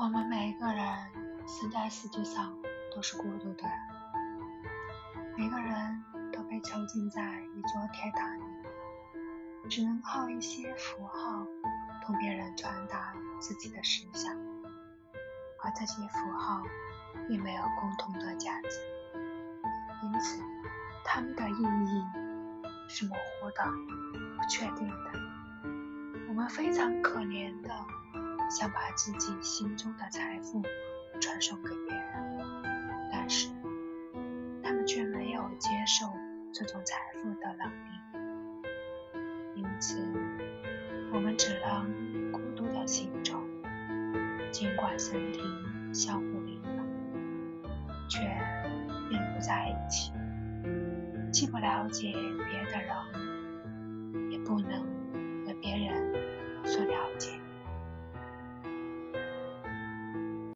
我们每一个人死在世界上都是孤独的，每个人都被囚禁在一座铁塔里，只能靠一些符号同别人传达自己的思想，而这些符号并没有共同的价值，因此它们的意义是模糊的、不确定的。我们非常可怜的。想把自己心中的财富传送给别人，但是他们却没有接受这种财富的能力，因此我们只能孤独的行走，尽管身体相互依赖，却并不在一起，既不了解别的，人。